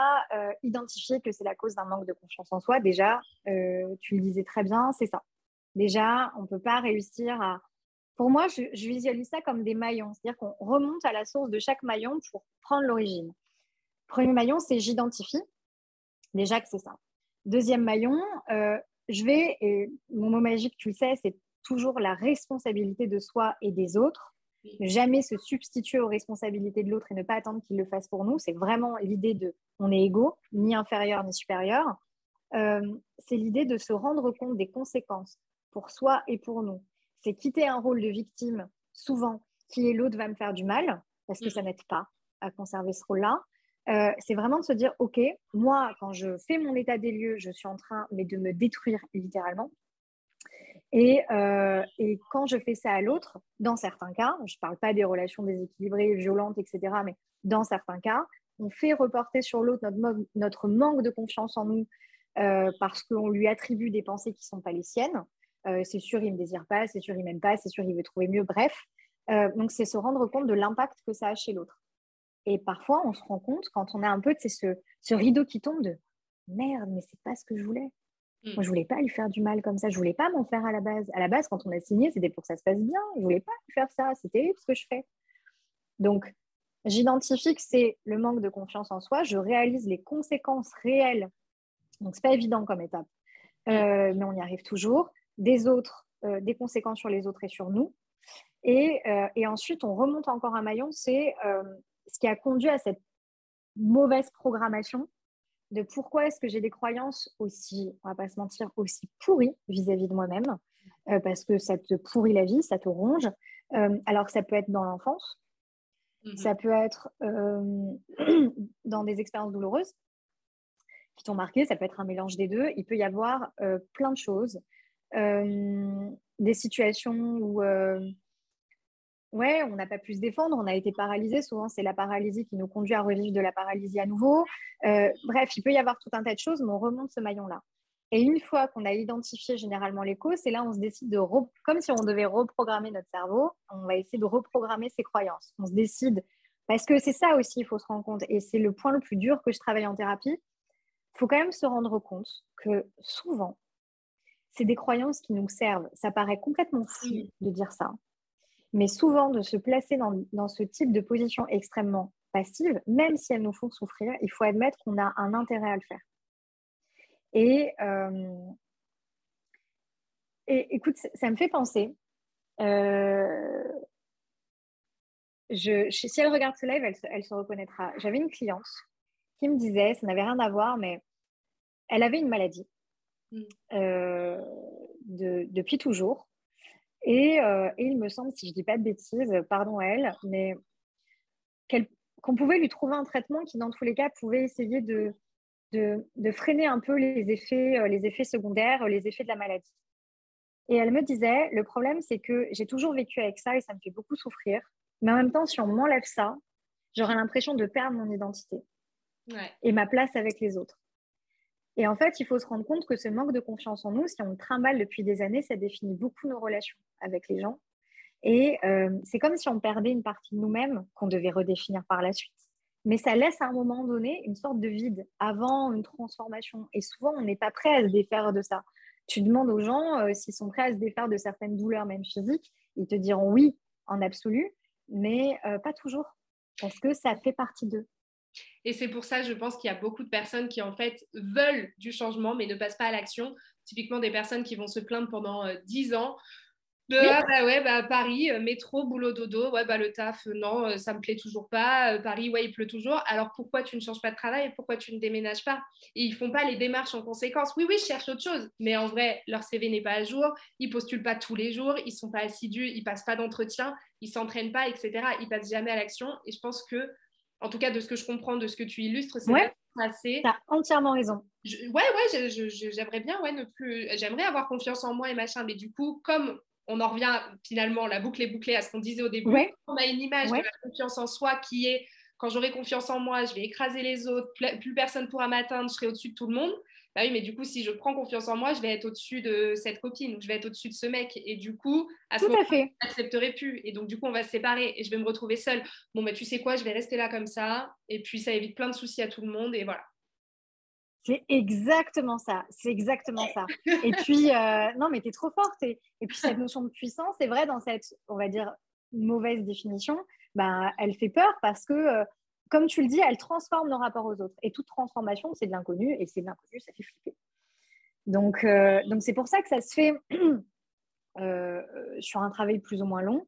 identifier que c'est la cause d'un manque de confiance en soi. Déjà, tu le disais très bien, c'est ça. Déjà, on ne peut pas réussir à... Pour moi, je, visualise ça comme des maillons, c'est-à-dire qu'on remonte à la source de chaque maillon pour prendre l'origine. Premier maillon, c'est j'identifie. Déjà que c'est ça. Deuxième maillon, euh, je vais, et mon mot magique, tu le sais, c'est toujours la responsabilité de soi et des autres. Jamais se substituer aux responsabilités de l'autre et ne pas attendre qu'il le fasse pour nous. C'est vraiment l'idée de on est égaux, ni inférieur ni supérieur. Euh, c'est l'idée de se rendre compte des conséquences pour soi et pour nous. C'est quitter un rôle de victime, souvent, qui est l'autre va me faire du mal, parce que ça mm. n'aide pas à conserver ce rôle-là. Euh, c'est vraiment de se dire, OK, moi, quand je fais mon état des lieux, je suis en train mais de me détruire littéralement. Et, euh, et quand je fais ça à l'autre, dans certains cas, je ne parle pas des relations déséquilibrées, violentes, etc., mais dans certains cas, on fait reporter sur l'autre notre, notre, manque de confiance en nous euh, parce qu'on lui attribue des pensées qui ne sont pas les siennes. Euh, c'est sûr, il ne me désire pas, c'est sûr, il m'aime pas, c'est sûr, il veut trouver mieux. Bref, euh, donc c'est se rendre compte de l'impact que ça a chez l'autre. Et parfois, on se rend compte quand on a un peu ce, ce rideau qui tombe de merde, mais c'est pas ce que je voulais. Mm. Moi, je voulais pas lui faire du mal comme ça. Je voulais pas m'en faire à la base. À la base, quand on a signé, c'était pour que ça se passe bien. Je voulais pas lui faire ça. C'était ce que je fais. Donc, j'identifie que c'est le manque de confiance en soi. Je réalise les conséquences réelles. Donc, c'est pas évident comme étape, mm. euh, mais on y arrive toujours des autres, euh, des conséquences sur les autres et sur nous. Et, euh, et ensuite, on remonte encore un maillon, c'est euh, ce qui a conduit à cette mauvaise programmation de pourquoi est-ce que j'ai des croyances aussi, on va pas se mentir, aussi pourries vis-à-vis de moi-même, parce que ça te pourrit la vie, ça te ronge, alors que ça peut être dans l'enfance, mm-hmm. ça peut être dans des expériences douloureuses qui t'ont marqué, ça peut être un mélange des deux, il peut y avoir plein de choses. Euh, des situations où euh, ouais, on n'a pas pu se défendre, on a été paralysé. Souvent, c'est la paralysie qui nous conduit à revivre de la paralysie à nouveau. Euh, bref, il peut y avoir tout un tas de choses, mais on remonte ce maillon-là. Et une fois qu'on a identifié généralement les causes, c'est là on se décide de, comme si on devait reprogrammer notre cerveau, on va essayer de reprogrammer ses croyances. On se décide, parce que c'est ça aussi, il faut se rendre compte, et c'est le point le plus dur que je travaille en thérapie, il faut quand même se rendre compte que souvent, c'est des croyances qui nous servent. Ça paraît complètement fou de dire ça. Mais souvent, de se placer dans, ce type de position extrêmement passive, même si elles nous font souffrir, il faut admettre qu'on a un intérêt à le faire. Et, euh, écoute, ça me fait penser. Euh, je, si elle regarde ce live, elle, elle se reconnaîtra. J'avais une cliente qui me disait, ça n'avait rien à voir, mais elle avait une maladie Mm. Euh, depuis toujours. Euh, et, il me semble, si je ne dis pas de bêtises, pardon à elle, mais qu'on pouvait lui trouver un traitement qui, dans tous les cas, pouvait essayer de, de, freiner un peu les effets, euh, les effets secondaires, les effets de la maladie. Et elle me disait, le problème, c'est que j'ai toujours vécu avec ça et ça me fait beaucoup souffrir. Mais en même temps, si on m'enlève ça, j'aurais l'impression de perdre mon identité et ma place avec les autres. Et en fait, il faut se rendre compte que ce manque de confiance en nous, si on le trimballe depuis des années, ça définit beaucoup nos relations avec les gens. Et euh, c'est comme si on perdait une partie de nous-mêmes qu'on devait redéfinir par la suite. Mais ça laisse à un moment donné une sorte de vide avant une transformation. Et souvent, on n'est pas prêt à se défaire de ça. Tu demandes aux gens euh, s'ils sont prêts à se défaire de certaines douleurs, même physiques. Ils te diront oui en absolu, mais euh, pas toujours, parce que ça fait partie d'eux. Et c'est pour ça, je pense qu'il y a beaucoup de personnes qui, en fait, veulent du changement, mais ne passent pas à l'action. Typiquement, des personnes qui vont se plaindre pendant euh, dix 10 ans de ah, bah ouais, bah, Paris, euh, métro, boulot, dodo, ouais, bah, le taf, euh, non, ça me plaît toujours pas. Paris, ouais, il pleut toujours. Alors pourquoi tu ne changes pas de travail? Pourquoi tu ne déménages pas? Et ils font pas les démarches en conséquence. Oui, oui, je cherche autre chose. Mais en vrai, leur CV n'est pas à jour. Ils postulent pas tous les jours. Ils sont pas assidus. Ils passent pas d'entretien. Ils s'entraînent pas, etc. Ils passent jamais à l'action. Et je pense que en tout cas de ce que je comprends, de ce que tu illustres, c'est ouais, assez. Tu as entièrement raison. ouais, ouais, j'aimerais bien, ouais, ne plus. J'aimerais avoir confiance en moi et machin, mais du coup, comme on en revient finalement, la boucle est bouclée à ce qu'on disait au début, on a une image de la confiance en soi qui est quand j'aurai confiance en moi, je vais écraser les autres, plus personne pourra m'atteindre, je serai au-dessus de tout le monde. Bah oui, mais du coup, si je prends confiance en moi, je vais être au-dessus de cette copine, je vais être au-dessus de ce mec. Et du coup, à ce moment-là, je n'accepterai plus. Et donc, du coup, on va se séparer et je vais me retrouver seule. Bon, mais tu sais quoi, je vais rester là comme ça. Et puis, ça évite plein de soucis à tout le monde. Et voilà. C'est exactement ça, c'est exactement ça. Et puis, euh, non, mais tu es trop forte. Et, et, puis, cette notion de puissance, c'est vrai, dans cette, on va dire, mauvaise définition, bah, elle fait peur parce que, euh, comme tu le dis, elle transforme nos rapports aux autres. Et toute transformation, c'est de l'inconnu. Et c'est de l'inconnu, ça fait flipper. Donc, euh, donc c'est pour ça que ça se fait sur un travail plus ou moins long.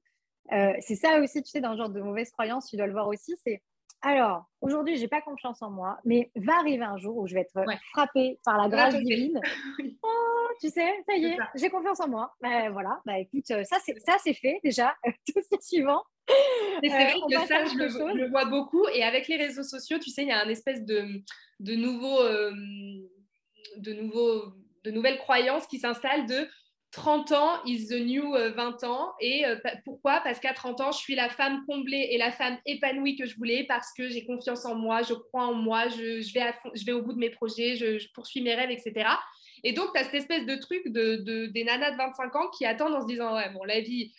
c'est ça aussi, tu sais, dans le genre de mauvaise croyance, tu dois le voir aussi, c'est alors, aujourd'hui, je n'ai pas confiance en moi, mais va arriver un jour où je vais être frappée par la grâce divine. oh, tu sais, ça y est, j'ai confiance en moi. Ben, voilà, bah, écoute, euh, ça c'est fait déjà. Tout ce suivant. C'est vrai euh, que ça, je le, vois beaucoup. Et avec les réseaux sociaux, tu sais, il y a un espèce de, de nouveau, euh, de, nouveau, de nouvelles croyances qui s'installent de 30 ans is the new 20 euh, ans. Et euh, pourquoi? Parce qu'à 30 ans, je suis la femme comblée et la femme épanouie que je voulais parce que j'ai confiance en moi, je crois en moi, je, vais, je vais au bout de mes projets, je, poursuis mes rêves, etc. Et donc, tu as cette espèce de truc de, des nanas de 25 ans qui attendent en se disant, ouais, bon, la vie,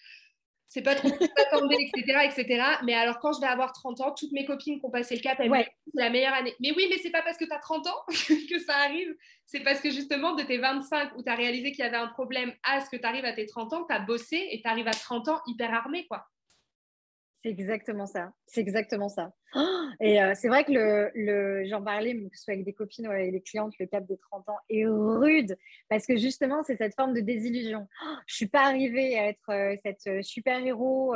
c'est pas trop attendez, etc., etc. Mais alors, quand je vais avoir 30 ans, toutes mes copines qui ont passé le cap, elles ouais. c'est la meilleure année. Mais oui, mais c'est pas parce que tu as 30 ans que ça arrive. C'est parce que justement, de tes 25 où tu as réalisé qu'il y avait un problème à ce que tu arrives à tes 30 ans, tu as bossé et tu arrives à 30 ans hyper armé, quoi. C'est exactement ça. C'est exactement ça. Et euh, c'est vrai que le, j'en parlais, que ce soit avec des copines ou avec des clientes, le cap des 30 ans est rude parce que justement, c'est cette forme de désillusion. Je suis pas arrivée à être euh, cette euh, super-héros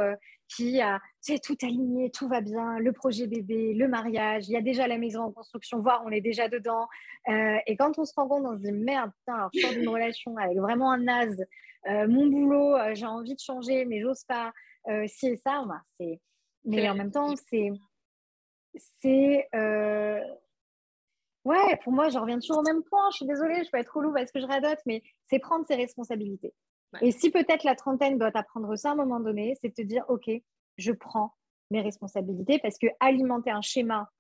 qui a tout aligné, tout va bien, le projet bébé, le mariage, il y a déjà la maison en construction, voire on est déjà dedans. et quand on se rend compte, on se dit merde, putain, je sors d'une relation avec vraiment un naze. mon boulot, j'ai envie de changer, mais j'ose pas. Euh, si et ça, bah, c'est. Mais en même temps, c'est. C'est. Euh, ouais, pour moi, je reviens toujours au même point. Je suis désolée, je peux être relou parce que je radote, mais c'est prendre ses responsabilités. Et si peut-être la trentaine doit apprendre ça à un moment donné, c'est de te dire, OK, je prends mes responsabilités parce que alimenter un schéma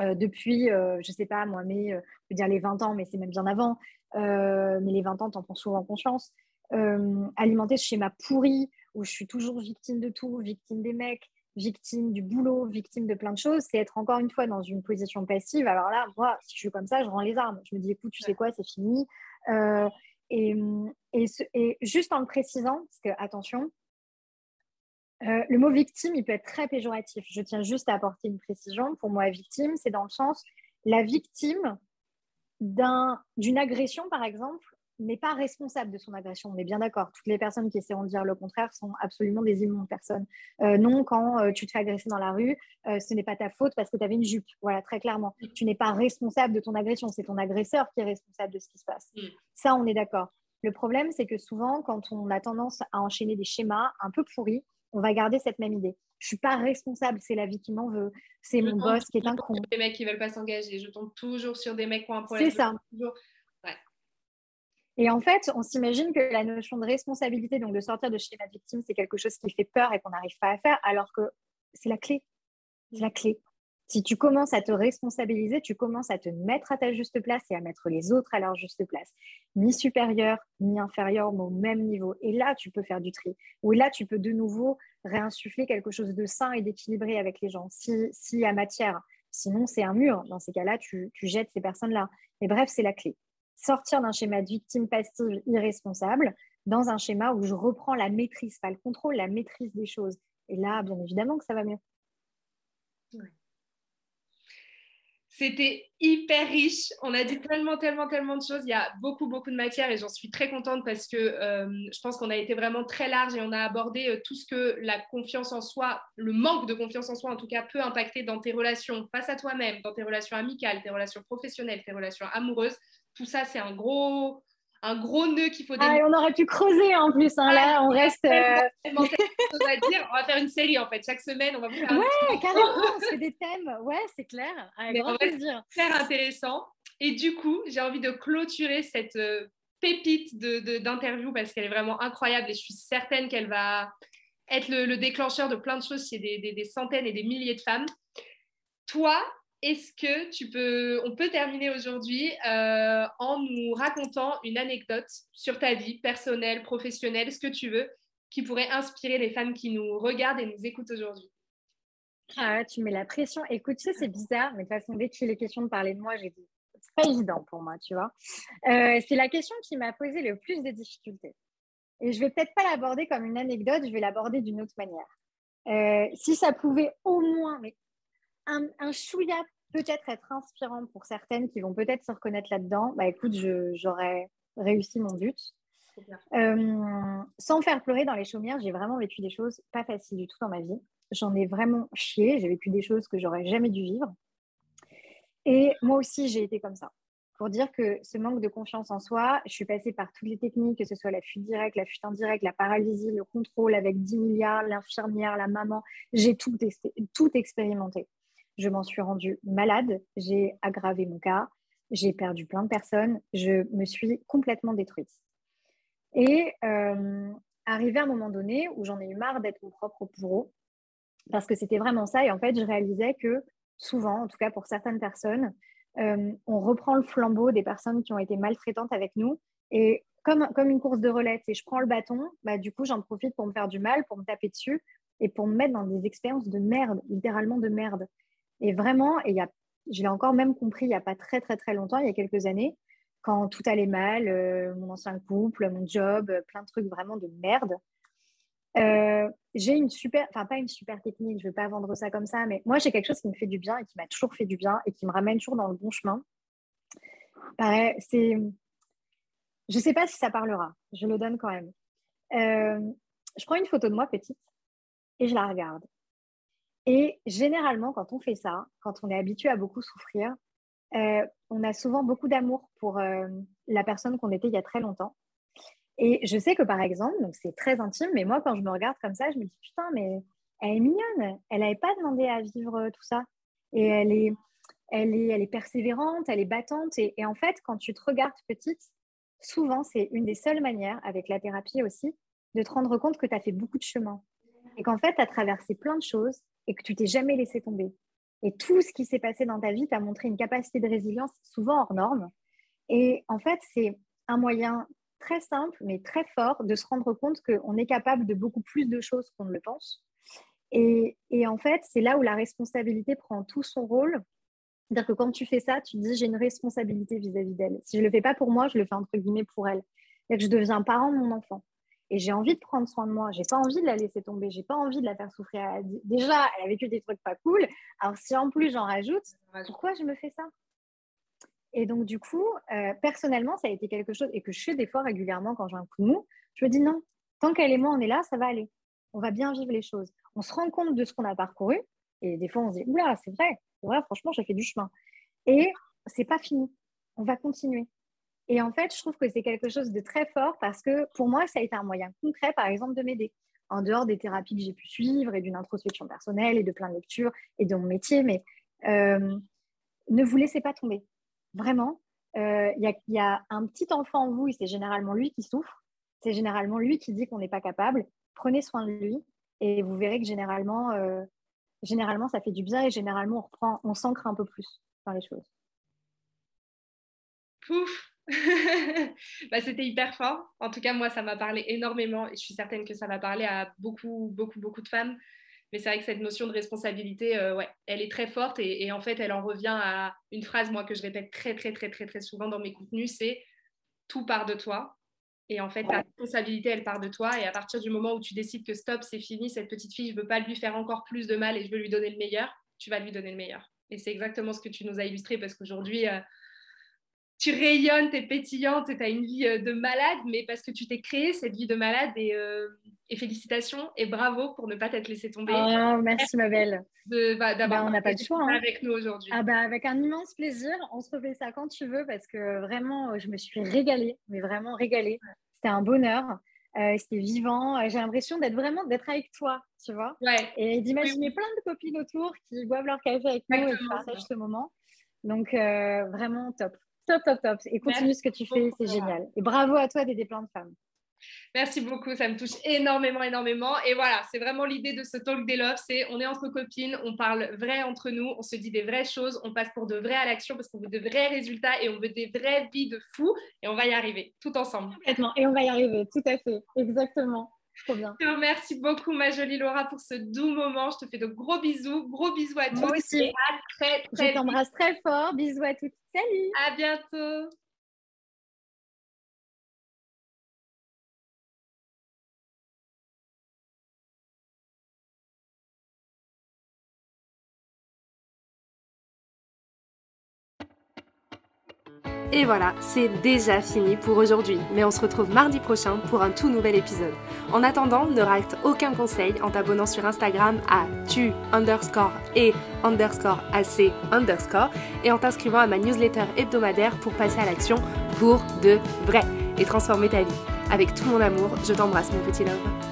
euh, depuis, je ne sais pas moi, mais je veux dire les 20 ans, mais c'est même bien avant, mais les 20 ans, tu en prends souvent conscience. alimenter ce schéma pourri où je suis toujours victime de tout, victime des mecs, victime du boulot, victime de plein de choses, c'est être encore une fois dans une position passive. Alors là, moi, si je suis comme ça, je rends les armes. Je me dis, écoute, tu sais quoi, c'est fini. Euh, et, et, juste en le précisant, parce que attention, euh, le mot victime, il peut être très péjoratif. Je tiens juste à apporter une précision. Pour moi, victime, c'est dans le sens, la victime d'une agression, par exemple, n'est pas responsable de son agression. On est bien d'accord. Toutes les personnes qui essaieront de dire le contraire sont absolument des immondes personnes. Euh, non, quand euh, tu te fais agresser dans la rue, euh, ce n'est pas ta faute parce que tu avais une jupe. Voilà, très clairement. Tu n'es pas responsable de ton agression. C'est ton agresseur qui est responsable de ce qui se passe. Mm. Ça, on est d'accord. Le problème, c'est que souvent, quand on a tendance à enchaîner des schémas un peu pourris, on va garder cette même idée. Je suis pas responsable, c'est la vie qui m'en veut, c'est mon boss qui est un con. Des mecs qui veulent pas s'engager, je tombe toujours sur des mecs qui ont un problème. C'est ça. Et en fait, on s'imagine que la notion de responsabilité, donc de sortir de schéma victime, c'est quelque chose qui fait peur et qu'on n'arrive pas à faire, alors que c'est la clé. C'est la clé. Si tu commences à te responsabiliser, tu commences à te mettre à ta juste place et à mettre les autres à leur juste place. Ni supérieur, ni inférieur, mais au même niveau. Et là, tu peux faire du tri. Ou là, tu peux de nouveau réinsuffler quelque chose de sain et d'équilibré avec les gens, s'il si y a matière. Sinon, c'est un mur. Dans ces cas-là, tu, tu jettes ces personnes-là. Mais bref, c'est la clé sortir d'un schéma de victime passive irresponsable dans un schéma où je reprends la maîtrise, pas le contrôle, la maîtrise des choses. Et là, bien évidemment que ça va mieux. C'était hyper riche. On a dit tellement, tellement, tellement de choses. Il y a beaucoup, beaucoup de matière et j'en suis très contente parce que euh, je pense qu'on a été vraiment très large et on a abordé euh, tout ce que la confiance en soi, le manque de confiance en soi en tout cas, peut impacter dans tes relations face à toi-même, dans tes relations amicales, tes relations professionnelles, tes relations amoureuses tout ça, c'est un gros, un gros nœud qu'il faut ah, on aurait pu creuser en plus. Hein, là, on reste. Euh... On va faire une série en fait. Chaque semaine, on va vous faire. Ouais, carrément. c'est des thèmes. Ouais, c'est clair. Avec grand plaisir. Super intéressant. Et du coup, j'ai envie de clôturer cette euh, pépite d'interview de, parce qu'elle est vraiment incroyable et je suis certaine qu'elle va être le, déclencheur de plein de choses chez des, des, centaines et des milliers de femmes. Toi, est-ce que tu peux, on peut terminer aujourd'hui euh, en nous racontant une anecdote sur ta vie personnelle, professionnelle, ce que tu veux, qui pourrait inspirer les femmes qui nous regardent et nous écoutent aujourd'hui? Ah, tu mets la pression. Écoute, tu sais, c'est bizarre, mais de toute façon, dès qu'il est question de parler de moi, j'ai dit, c'est pas évident pour moi, tu vois. Euh, c'est la question qui m'a posé le plus de difficultés. Et je vais peut-être pas l'aborder comme une anecdote, je vais l'aborder d'une autre manière. Euh, si ça pouvait au moins, mais un, un chouïa peut-être être inspirant pour certaines qui vont peut-être se reconnaître là-dedans, bah écoute, j'aurais réussi mon but. Euh, sans faire pleurer dans les chaumières, j'ai vraiment vécu des choses pas faciles du tout dans ma vie. J'en ai vraiment chié. J'ai vécu des choses que j'aurais jamais dû vivre. Et moi aussi, j'ai été comme ça. Pour dire que ce manque de confiance en soi, je suis passée par toutes les techniques, que ce soit la fuite directe, la fuite indirecte, la paralysie, le contrôle avec 10 milliards, l'infirmière, la maman. J'ai tout, tout expérimenté. Je m'en suis rendue malade, j'ai aggravé mon cas, j'ai perdu plein de personnes, je me suis complètement détruite. Et euh, arrivé à un moment donné où j'en ai eu marre d'être mon propre bourreau, parce que c'était vraiment ça. Et en fait, je réalisais que souvent, en tout cas pour certaines personnes, euh, on reprend le flambeau des personnes qui ont été maltraitantes avec nous. Et comme, comme une course de relais, et je prends le bâton, bah, du coup, j'en profite pour me faire du mal, pour me taper dessus et pour me mettre dans des expériences de merde, littéralement de merde. Et vraiment, et je l'ai encore même compris il n'y a pas très, très, très longtemps, il y a quelques années, quand tout allait mal, euh, mon ancien couple, mon job, plein de trucs vraiment de merde. Euh, j'ai une super, enfin pas une super technique, je ne vais pas vendre ça comme ça, mais moi j'ai quelque chose qui me fait du bien et qui m'a toujours fait du bien et qui me ramène toujours dans le bon chemin. Pareil, c'est, je ne sais pas si ça parlera, je le donne quand même. Euh, je prends une photo de moi petite et je la regarde. Et généralement, quand on fait ça, quand on est habitué à beaucoup souffrir, euh, on a souvent beaucoup d'amour pour la personne qu'on était il y a très longtemps. Et je sais que par exemple, donc c'est très intime, mais moi quand je me regarde comme ça, je me dis putain, mais elle est mignonne, elle n'avait pas demandé à vivre euh, tout ça. Et elle est, elle est, elle est persévérante, elle est battante. Et, en fait, quand tu te regardes petite, souvent c'est une des seules manières, avec la thérapie aussi, de te rendre compte que tu as fait beaucoup de chemin. Et qu'en fait, tu as traversé plein de choses et que tu t'es jamais laissé tomber. Et tout ce qui s'est passé dans ta vie t'a montré une capacité de résilience souvent hors norme. Et en fait, c'est un moyen très simple, mais très fort, de se rendre compte qu'on est capable de beaucoup plus de choses qu'on ne le pense. Et, en fait, c'est là où la responsabilité prend tout son rôle. C'est-à-dire que quand tu fais ça, tu te dis j'ai une responsabilité vis-à-vis d'elle. Si je ne le fais pas pour moi, je le fais entre guillemets pour elle. Et que je deviens parent de mon enfant. Et j'ai envie de prendre soin de moi. J'ai pas envie de la laisser tomber. J'ai pas envie de la faire souffrir. Déjà, elle a vécu des trucs pas cool. Alors si en plus j'en rajoute, pourquoi je me fais ça? Et donc, du coup, euh, personnellement, ça a été quelque chose, et que je fais des fois régulièrement quand j'ai un coup de mou, je me dis non, tant qu'elle et moi, on est là, ça va aller. On va bien vivre les choses. On se rend compte de ce qu'on a parcouru, et des fois, on se dit, oula, c'est vrai, vrai, franchement, j'ai fait du chemin. Et c'est pas fini. On va continuer. Et en fait, je trouve que c'est quelque chose de très fort parce que pour moi, ça a été un moyen concret, par exemple, de m'aider. En dehors des thérapies que j'ai pu suivre et d'une introspection personnelle et de plein de lectures et de mon métier, mais euh, ne vous laissez pas tomber. Vraiment, euh, il y, a un petit enfant en vous et c'est généralement lui qui souffre. C'est généralement lui qui dit qu'on n'est pas capable. Prenez soin de lui et vous verrez que généralement, euh, généralement ça fait du bien et généralement, on reprend, on s'ancre un peu plus dans les choses. Pouf bah, C'était hyper fort. En tout cas, moi, ça m'a parlé énormément et je suis certaine que ça va parler à beaucoup, beaucoup, beaucoup de femmes. Mais c'est vrai que cette notion de responsabilité, euh, ouais, elle est très forte et, en fait, elle en revient à une phrase, moi, que je répète très, très, très, très, très souvent dans mes contenus, c'est tout part de toi. Et en fait, ta responsabilité, elle part de toi. Et à partir du moment où tu décides que stop, c'est fini, cette petite fille, je ne veux pas lui faire encore plus de mal et je veux lui donner le meilleur, tu vas lui donner le meilleur. Et c'est exactement ce que tu nous as illustré parce qu'aujourd'hui, euh, tu rayonnes, tu es pétillante, tu as une vie euh, de malade, mais parce que tu t'es créé cette vie de malade et, euh, félicitations et bravo pour ne pas t'être laissé tomber. Oh, merci ma belle. Bah, d'avoir bah, on n'a pas de choix hein. avec nous aujourd'hui. Ah bah, avec un immense plaisir. On se refait ça quand tu veux parce que vraiment, je me suis régalée, mais vraiment régalée. C'était un bonheur. Euh, c'était vivant. J'ai l'impression d'être vraiment d'être avec toi, tu vois. Et d'imaginer plein de copines autour qui boivent leur café avec nous et qui partagent ce moment. Donc, vraiment top Top, top, top. Et continue ce que tu fais, c'est génial. Et bravo à toi d'aider plein de femmes. Merci beaucoup, ça me touche énormément, énormément. Et voilà, c'est vraiment l'idée de ce talk des love, c'est on est entre copines, on parle vrai entre nous, on se dit des vraies choses, on passe pour de vraies à l'action parce qu'on veut de vrais résultats et on veut des vraies vies de fous et on va y arriver tout ensemble. Complètement, et on va y arriver, tout à fait, exactement. Trop bien. Merci beaucoup, ma jolie Laura, pour ce doux moment. Je te fais de gros bisous. Gros bisous à tous. Moi aussi. très, très Je t'embrasse très fort. Bisous à toutes. Salut. À bientôt. Et voilà, c'est déjà fini pour aujourd'hui, mais on se retrouve mardi prochain pour un tout nouvel épisode. En attendant, ne rate aucun conseil en t'abonnant sur Instagram à tu underscore et underscore ac underscore et en t'inscrivant à ma newsletter hebdomadaire pour passer à l'action pour de vrai et transformer ta vie. Avec tout mon amour, je t'embrasse mon petit love.